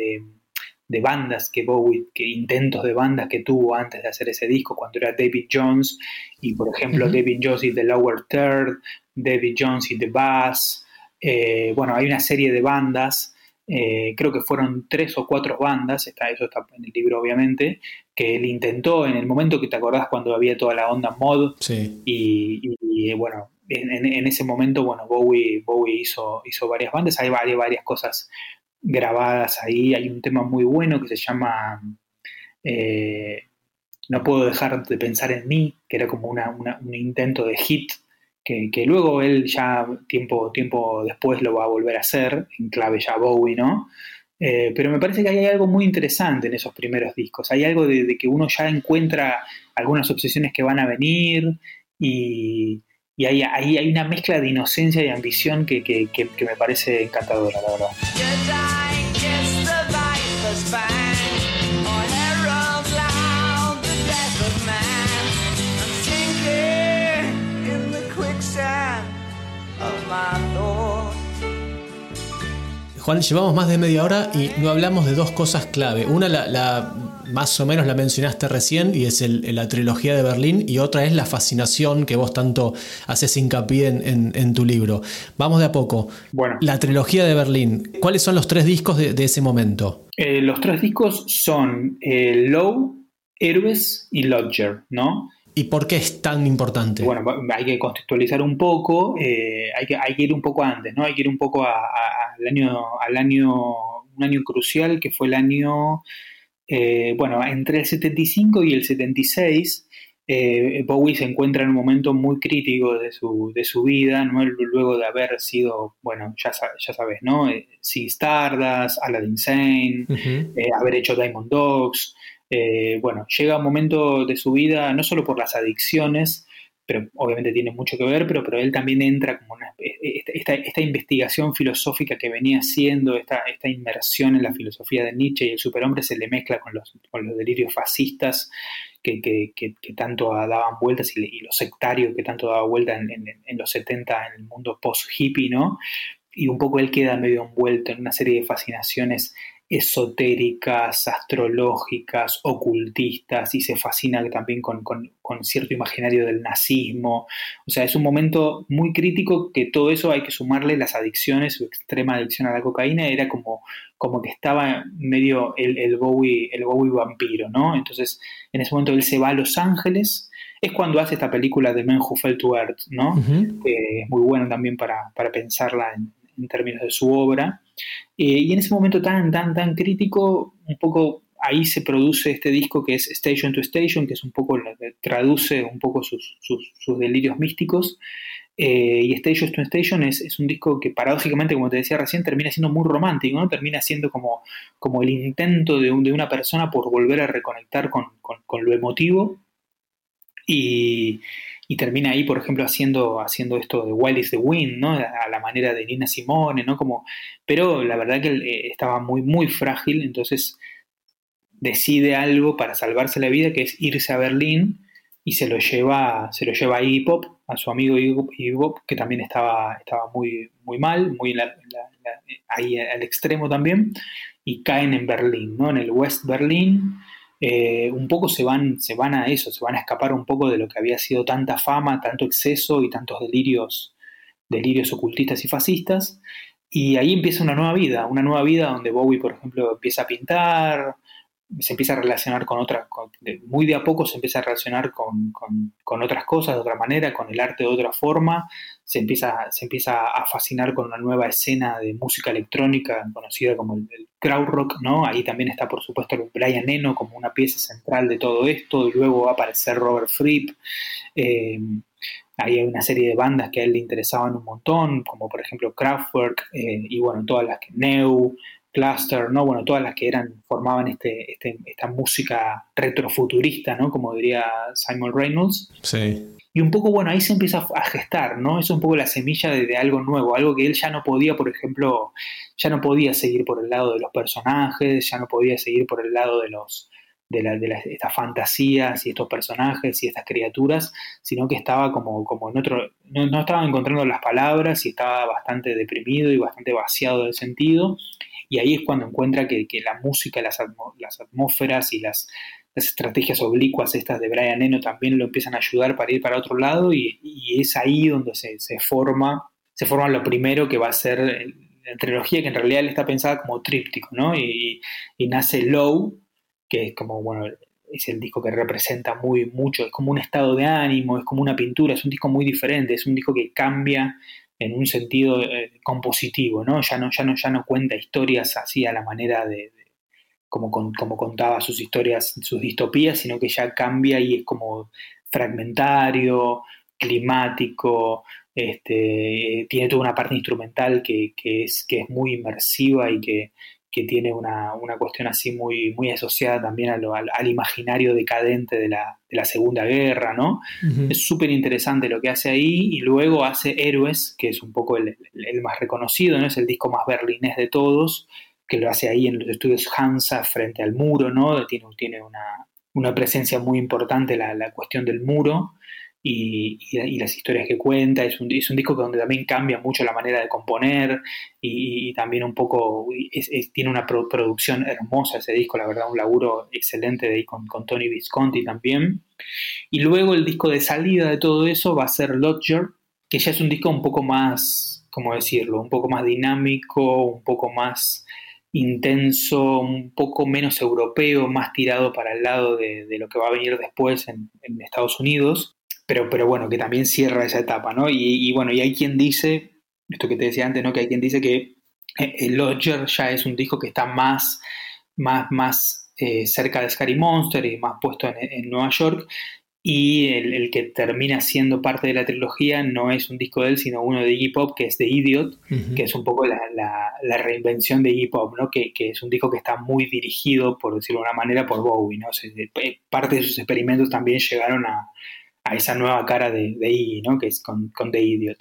[SPEAKER 2] de, bandas que Bowie, que intentos de bandas que tuvo antes de hacer ese disco, cuando era David Jones, y por ejemplo David Jones y The Lower Third, David Jones y The Bass. Eh, bueno, hay una serie de bandas eh, creo que fueron tres o cuatro bandas, está, eso está en el libro obviamente, que él intentó en el momento que te acordás cuando había toda la onda mod y, bueno, en, ese momento, bueno, Bowie, Bowie hizo, hizo varias bandas, hay varias, varias cosas grabadas ahí, hay un tema muy bueno que se llama eh, No puedo dejar de pensar en mí, que era como un intento de hit que, luego él ya tiempo, tiempo después lo va a volver a hacer, en clave ya Bowie, ¿no? Eh, pero me parece que hay algo muy interesante en esos primeros discos. Hay algo de, que uno ya encuentra algunas obsesiones que van a venir y, y hay, hay, una mezcla de inocencia y ambición que, que me parece encantadora, la verdad.
[SPEAKER 1] Juan, llevamos más de media hora y no hablamos de dos cosas clave. Una, la, más o menos la mencionaste recién y es la trilogía de Berlín y otra es la fascinación que vos tanto haces hincapié en, tu libro. Vamos de a poco. Bueno. La trilogía de Berlín, ¿cuáles son los tres discos de, ese momento?
[SPEAKER 2] Eh, los tres discos son eh, Low, Héroes y Lodger, ¿no?
[SPEAKER 1] ¿Y por qué es tan importante?
[SPEAKER 2] Bueno, hay que contextualizar un poco, eh, hay, que, hay que ir un poco antes, ¿no? Hay que ir un poco al año, al año, un año crucial que fue el año, eh, bueno, entre el 75 y el 76, eh, Bowie se encuentra en un momento muy crítico de su, de su vida, ¿no? luego de haber sido, bueno, ya, ya sabes, ¿no? Sí, Stardust, Aladdin Sane, haber hecho Diamond Dogs, eh, bueno, llega un momento de su vida, no solo por las adicciones, pero obviamente tiene mucho que ver, pero, pero él también entra como una, esta, esta, investigación filosófica que venía haciendo, esta, esta inmersión en la filosofía de Nietzsche y el superhombre se le mezcla con los, con los delirios fascistas que, que, tanto daban vueltas y, los sectarios que tanto daban vueltas en, en, en, los 70 en el mundo post-hippie, ¿no? Y un poco él queda medio envuelto en una serie de fascinaciones esotéricas, astrológicas, ocultistas, y se fascina también con, cierto imaginario del nazismo. O sea, es un momento muy crítico que todo eso hay que sumarle las adicciones, su extrema adicción a la cocaína, era como, como que estaba medio el, el, Bowie, el Bowie vampiro, ¿no? Entonces, en ese momento él se va a Los Ángeles, es cuando hace esta película de Men Who Fell to Earth, ¿no? Es muy buena también para, pensarla en, términos de su obra. Eh, y en ese momento tan, tan, tan crítico, un poco ahí se produce este disco que es Station to Station, que es un poco, traduce un poco sus, sus delirios místicos. Eh, y Station to Station es, un disco que paradójicamente, como te decía recién, termina siendo muy romántico, ¿no? Termina siendo como, como el intento de, de una persona por volver a reconectar con, lo emotivo. Y, termina ahí, por ejemplo, haciendo, haciendo esto de Wild is the Wind, ¿no? A la manera de Nina Simone, ¿no? Como, pero la verdad que eh, estaba muy, muy frágil, entonces decide algo para salvarse la vida, que es irse a Berlín y se lo lleva, se lo lleva a Iggy Pop, a su amigo Iggy Pop, que también estaba, estaba muy, muy mal, muy ahí al extremo también, y caen en Berlín, ¿no? En el West Berlín. Eh, un poco se van, se van a eso, se van a escapar un poco de lo que había sido tanta fama, tanto exceso y tantos delirios, delirios ocultistas y fascistas. Y ahí empieza una nueva vida, una nueva vida donde Bowie, por ejemplo, empieza a pintar, se empieza a relacionar con otras, muy de a poco se empieza a relacionar con, otras cosas de otra manera, con el arte de otra forma, se empieza, se empieza a fascinar con una nueva escena de música electrónica conocida como el, crowd rock, ¿no? Ahí también está por supuesto el Brian Eno como una pieza central de todo esto, y luego va a aparecer Robert Fripp. Eh, ahí hay una serie de bandas que a él le interesaban un montón, como por ejemplo Kraftwerk, eh, y bueno, todas las que Neu, Cluster, ¿no? Bueno, todas las que eran, formaban este, este, esta música retrofuturista, ¿no? Como diría Simon Reynolds.
[SPEAKER 1] Sí.
[SPEAKER 2] Y un poco, bueno, ahí se empieza a gestar, ¿no? Es un poco la semilla de, algo nuevo, algo que él ya no podía, por ejemplo, ya no podía seguir por el lado de los personajes, ya no podía seguir por el lado de los de, estas fantasías y estos personajes y estas criaturas, sino que estaba como, como en otro, no, no estaba encontrando las palabras y estaba bastante deprimido y bastante vaciado del sentido y ahí es cuando encuentra que, la música, las, las atmósferas y las, estrategias oblicuas estas de Brian Eno también lo empiezan a ayudar para ir para otro lado y, es ahí donde se, forma, se forma lo primero que va a ser la trilogía que en realidad está pensada como tríptico, ¿no? Y, nace Low, que es como, bueno, es el disco que representa muy mucho, es como un estado de ánimo, es como una pintura, es un disco muy diferente, es un disco que cambia en un sentido eh, compositivo, ¿no? Ya, ¿no? ya no ya no cuenta historias así a la manera de, como, como, contaba sus historias, sus distopías, sino que ya cambia y es como fragmentario, climático, este, tiene toda una parte instrumental que, que, es, que es muy inmersiva y que, que tiene una, cuestión así muy, muy asociada también al, imaginario decadente de la, Segunda Guerra, ¿no? Es súper interesante lo que hace ahí y luego hace Héroes, que es un poco el, más reconocido, ¿no? Es el disco más berlinés de todos, que lo hace ahí en los estudios Hansa frente al muro, ¿no? Tiene, tiene una, presencia muy importante la, la cuestión del muro y, las historias que cuenta. Es un, es un disco donde también cambia mucho la manera de componer y, también un poco tiene una producción hermosa ese disco, la verdad, un laburo excelente de ahí con, Tony Visconti también. Y luego el disco de salida de todo eso va a ser Lodger, que ya es un disco un poco más, ¿cómo decirlo? Un poco más dinámico, un poco más intenso, un poco menos europeo, más tirado para el lado de, lo que va a venir después en Estados Unidos pero, pero bueno, que también cierra esa etapa, ¿no? Y, bueno, y hay quien dice, esto que te decía antes, ¿no? Que hay quien dice que eh, el Lodger ya es un disco que está más, más, más eh, cerca de Scary Monster y más puesto en, Nueva York. Y el, que termina siendo parte de la trilogía no es un disco de él, sino uno de Iggy Pop, que es The Idiot, que es un poco la, la, reinvención de Iggy Pop, ¿no? Que, que, es un disco que está muy dirigido, por decirlo de una manera, por Bowie. ¿no? parte de sus experimentos también llegaron a, a esa nueva cara de, de Iggy, ¿no? Que es con, The Idiot.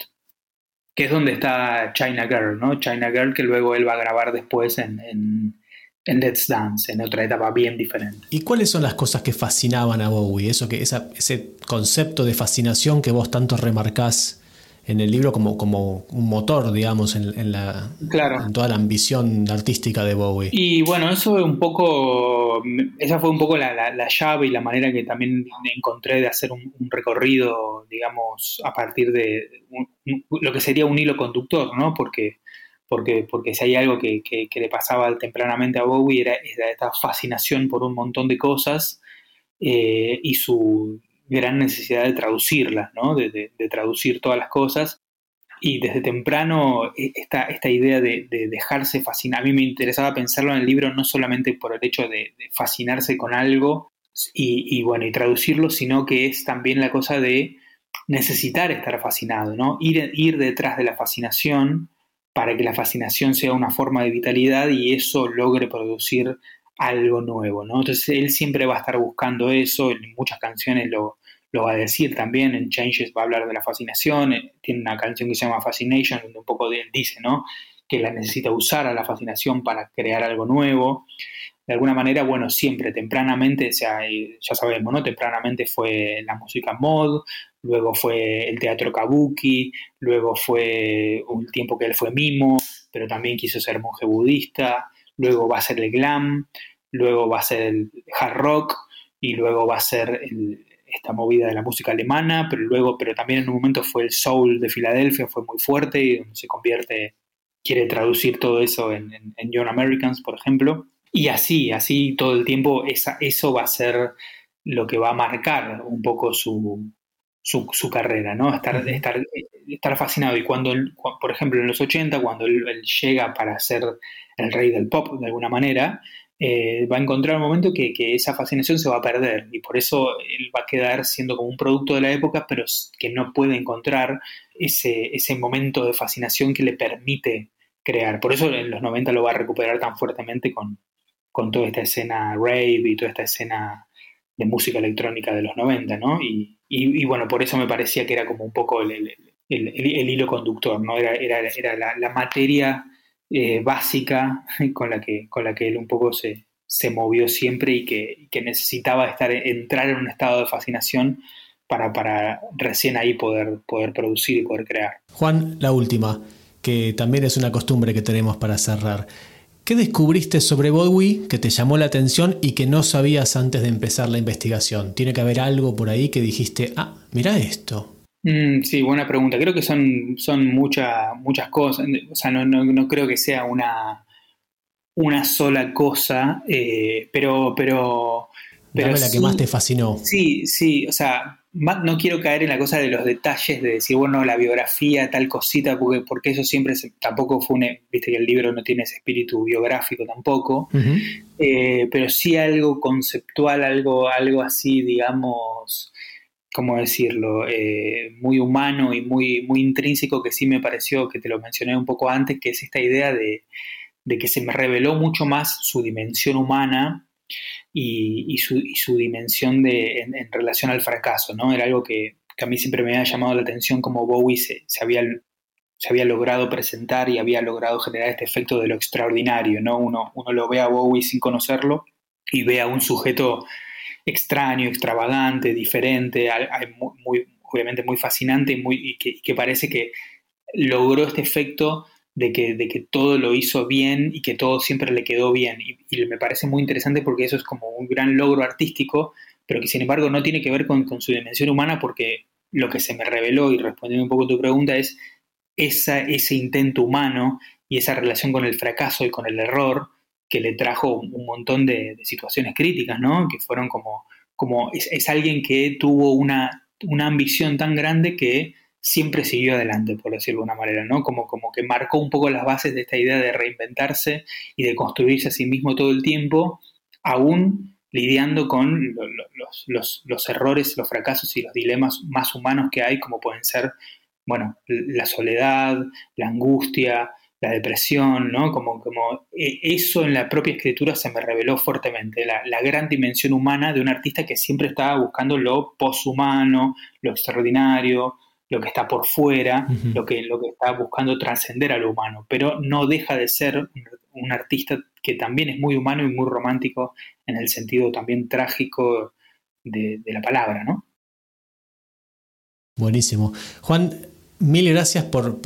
[SPEAKER 2] Que es donde está China Girl, ¿no? China Girl que luego él va a grabar después en, en, en Let's Dance, en otra etapa bien diferente.
[SPEAKER 1] ¿Y cuáles son las cosas que fascinaban a Bowie? Eso que, ese concepto de fascinación que vos tanto remarcás en el libro como, como un motor, digamos, en, la, en toda la ambición artística de Bowie.
[SPEAKER 2] Y bueno, eso es un poco, esa fue un poco la, llave y la manera que también encontré de hacer un, recorrido, digamos, a partir de lo que sería un hilo conductor, ¿no? Porque, porque, porque si hay algo que, le pasaba tempranamente a Bowie era, esta fascinación por un montón de cosas eh, y su gran necesidad de traducirlas, ¿no? de, traducir todas las cosas. Y desde temprano e, esta, idea de, dejarse fascinar, a mí me interesaba pensarlo en el libro no solamente por el hecho de, fascinarse con algo y, bueno, y traducirlo, sino que es también la cosa de necesitar estar fascinado, ¿no? Ir, ir detrás de la fascinación para que la fascinación sea una forma de vitalidad y eso logre producir algo nuevo, ¿no? Entonces él siempre va a estar buscando eso, en muchas canciones lo, va a decir también, en Changes va a hablar de la fascinación, eh, tiene una canción que se llama Fascination, donde un poco de él dice, ¿no? Que la necesita usar a la fascinación para crear algo nuevo. De alguna manera, bueno, siempre, tempranamente, o sea, eh, ya sabemos, ¿no? Tempranamente fue la música mod, luego fue el teatro kabuki, luego fue un tiempo que él fue mimo, pero también quiso ser monje budista, luego va a ser el glam, luego va a ser el hard rock y luego va a ser esta movida de la música alemana, pero luego, pero también en un momento fue el soul de Filadelfia, fue muy fuerte y donde se convierte, quiere traducir todo eso en, Young Americans, por ejemplo. Y así, así todo el tiempo, eso va a ser lo que va a marcar un poco su, su, carrera, ¿no? Estar, estar, estar fascinado. Y cuando, por ejemplo, en los 80, cuando él, llega para ser el rey del pop de alguna manera, eh, va a encontrar un momento que, esa fascinación se va a perder y por eso él va a quedar siendo como un producto de la época, pero que no puede encontrar ese, ese momento de fascinación que le permite crear. Por eso en los 90 lo va a recuperar tan fuertemente con, con toda esta escena rave y toda esta escena de música electrónica de los 90, ¿no? Y, y, bueno, por eso me parecía que era como un poco el, hilo conductor, ¿no? Era, era, era la, materia eh, básica [laughs] con la, que, con la que él un poco se, se movió siempre y que, que, necesitaba estar, entrar en un estado de fascinación para, para recién ahí poder, poder producir y poder crear.
[SPEAKER 1] Juan, la última, que también es una costumbre que tenemos para cerrar. ¿Qué descubriste sobre Bowie que te llamó la atención y que no sabías antes de empezar la investigación? ¿Tiene que haber algo por ahí que dijiste, ah, mira esto?
[SPEAKER 2] Mm, sí, buena pregunta. Creo que son, son muchas cosas. O sea, no, creo que sea una, una sola cosa, eh, pero, pero,
[SPEAKER 1] pero... Dame la que más te fascinó.
[SPEAKER 2] Sí, sí, o sea, no quiero caer en la cosa de los detalles, de decir, bueno, la biografía, tal cosita, porque, porque eso siempre tampoco fue un, viste que el libro no tiene ese espíritu biográfico tampoco, eh, pero sí algo conceptual, algo, algo así, digamos, ¿cómo decirlo? Eh, muy humano y muy, muy intrínseco que sí me pareció, que te lo mencioné un poco antes, que es esta idea de, de que se me reveló mucho más su dimensión humana y, su, dimensión de, en, relación al fracaso, ¿no? Era algo que, a mí siempre me había llamado la atención como Bowie se, había, se había logrado presentar y había logrado generar este efecto de lo extraordinario, ¿no? Uno, uno lo ve a Bowie sin conocerlo y ve a un sujeto extraño, extravagante, diferente, muy, obviamente muy fascinante y, que, que parece que logró este efecto de que, de que todo lo hizo bien y que todo siempre le quedó bien. Y, me parece muy interesante porque eso es como un gran logro artístico, pero que sin embargo no tiene que ver con, su dimensión humana porque lo que se me reveló, y respondiendo un poco a tu pregunta, es esa, ese intento humano y esa relación con el fracaso y con el error que le trajo un montón de, situaciones críticas, ¿no? Que fueron como, como es, es alguien que tuvo una, una ambición tan grande que siempre siguió adelante, por decirlo de una manera, ¿no? Como, como que marcó un poco las bases de esta idea de reinventarse y de construirse a sí mismo todo el tiempo, aún lidiando con los, errores, los fracasos y los dilemas más humanos que hay, como pueden ser, bueno, la soledad, la angustia, la depresión, ¿no? Como, como e, eso en la propia escritura se me reveló fuertemente, la, la, gran dimensión humana de un artista que siempre estaba buscando lo poshumano, lo extraordinario, lo que está por fuera, lo, que, lo que está buscando trascender a lo humano, pero no deja de ser un, artista que también es muy humano y muy romántico en el sentido también trágico de, la palabra, ¿no?
[SPEAKER 1] Buenísimo. Juan, mil gracias por,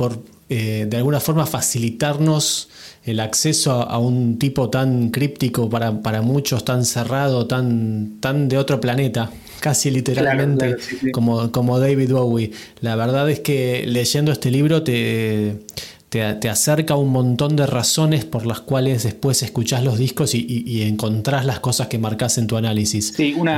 [SPEAKER 1] eh, de alguna forma facilitarnos el acceso a, un tipo tan críptico para, para, muchos, tan cerrado, tan, tan de otro planeta casi literalmente, Como, como David Bowie. La verdad es que leyendo este libro te, te, acerca un montón de razones por las cuales después escuchás los discos y, encontrás las cosas que marcás en tu análisis.
[SPEAKER 2] Sí, una,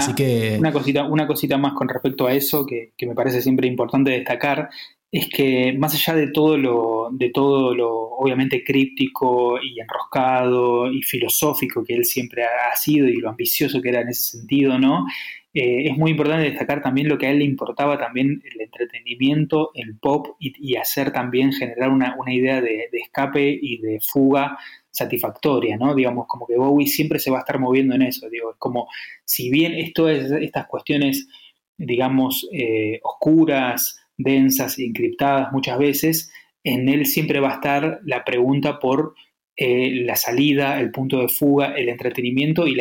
[SPEAKER 2] una, cosita, una cosita más con respecto a eso que, me parece siempre importante destacar es que más allá de todo lo, de todo lo obviamente críptico y enroscado y filosófico que él siempre ha sido y lo ambicioso que era en ese sentido, ¿no? Eh, es muy importante destacar también lo que a él le importaba también el entretenimiento, el pop y, hacer también generar una, idea de, escape y de fuga satisfactoria, ¿no? Digamos, como que Bowie siempre se va a estar moviendo en eso, digo, es como, si bien esto es, estas cuestiones, digamos, eh, oscuras, densas, encriptadas muchas veces, en él siempre va a estar la pregunta por eh, la salida, el punto de fuga, el entretenimiento y,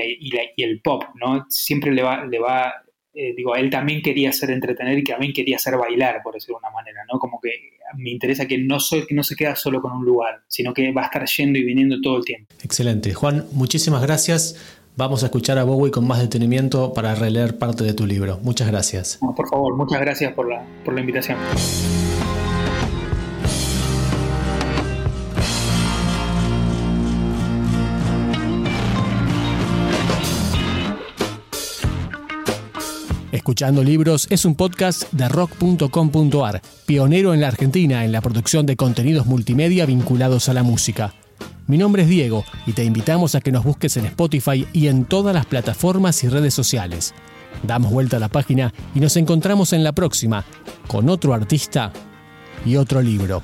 [SPEAKER 2] el pop, ¿no? Siempre le va, le va eh, digo, él también quería ser entretener y también quería hacer bailar, por decirlo de una manera, ¿no? Como que me interesa que no, soy, que no se queda solo con un lugar, sino que va a estar yendo y viniendo todo el tiempo.
[SPEAKER 1] Excelente. Juan, muchísimas gracias. Vamos a escuchar a Bowie con más detenimiento para releer parte de tu libro. Muchas gracias.
[SPEAKER 2] por favor, muchas gracias por la, por la invitación.
[SPEAKER 1] Escuchando Libros es un podcast de rock.com.ar, pionero en la Argentina en la producción de contenidos multimedia vinculados a la música. Mi nombre es Diego y te invitamos a que nos busques en Spotify y en todas las plataformas y redes sociales. Damos vuelta a la página y nos encontramos en la próxima con otro artista y otro libro.